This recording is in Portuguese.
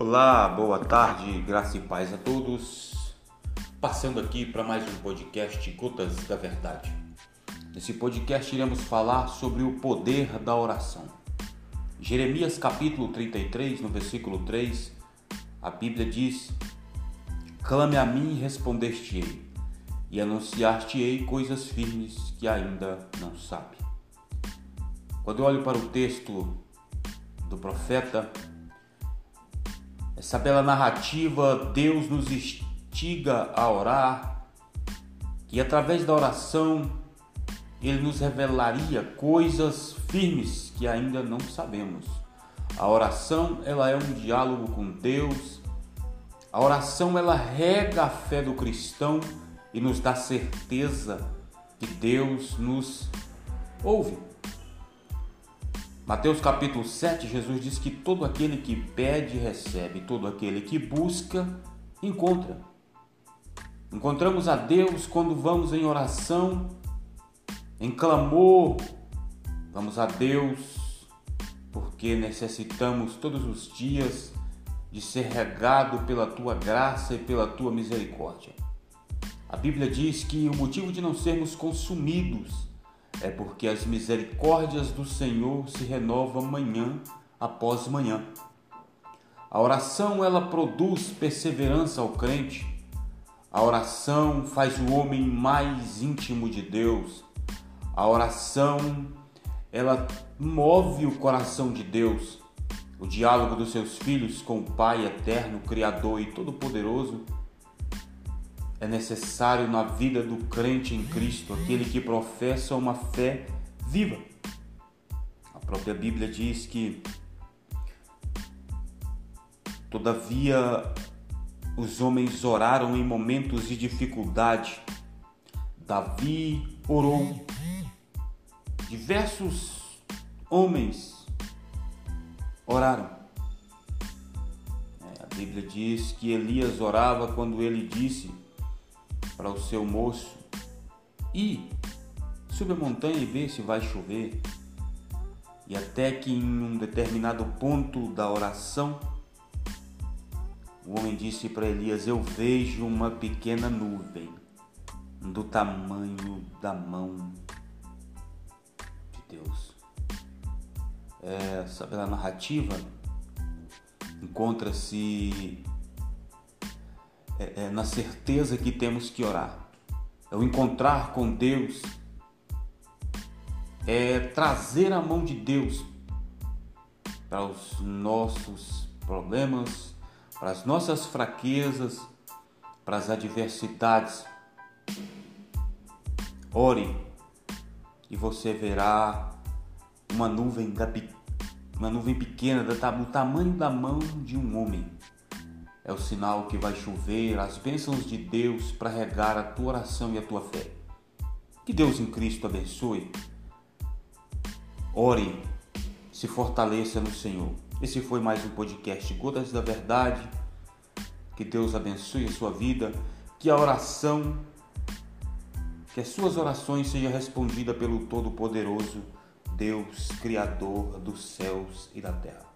Olá, boa tarde, graça e paz a todos. Passando aqui para mais um podcast Gotas da Verdade. Nesse podcast iremos falar sobre o poder da oração. Jeremias capítulo 33, no versículo 3, a Bíblia diz: Clame a mim e respondeste-ei, e anunciar-te-ei coisas firmes que ainda não sabe. Quando eu olho para o texto do profeta, essa bela narrativa, Deus nos instiga a orar, e através da oração ele nos revelaria coisas firmes que ainda não sabemos. A oração, ela é um diálogo com Deus. A oração, ela rega a fé do cristão e nos dá certeza que Deus nos ouve. Mateus capítulo 7, Jesus diz que todo aquele que pede, recebe, todo aquele que busca, encontra. Encontramos a Deus quando vamos em oração, em clamor, vamos a Deus porque necessitamos todos os dias de ser regado pela tua graça e pela tua misericórdia. A Bíblia diz que o motivo de não sermos consumidos é porque as misericórdias do Senhor se renovam manhã após manhã. A oração ela produz perseverança ao crente. A oração faz o homem mais íntimo de Deus. A oração ela move o coração de Deus. O diálogo dos seus filhos com o Pai eterno, Criador e Todo-Poderoso é necessário na vida do crente em Cristo, aquele que professa uma fé viva. A própria Bíblia diz que, todavia, os homens oraram em momentos de dificuldade. Davi orou. Diversos homens oraram. É, a Bíblia diz que Elias orava quando ele disse: para o seu moço e sube a montanha e vê se vai chover. E até que em um determinado ponto da oração, o homem disse para Elias: Eu vejo uma pequena nuvem do tamanho da mão de Deus. Essa bela narrativa encontra-se é, é, na certeza que temos que orar. É o encontrar com Deus, é trazer a mão de Deus para os nossos problemas, para as nossas fraquezas, para as adversidades. Ore e você verá uma nuvem, uma nuvem pequena do tamanho da mão de um homem é o sinal que vai chover as bênçãos de Deus para regar a tua oração e a tua fé. Que Deus em Cristo abençoe. Ore, se fortaleça no Senhor. Esse foi mais um podcast Gotas da Verdade. Que Deus abençoe a sua vida, que a oração, que as suas orações sejam respondidas pelo Todo-Poderoso, Deus, Criador dos céus e da terra.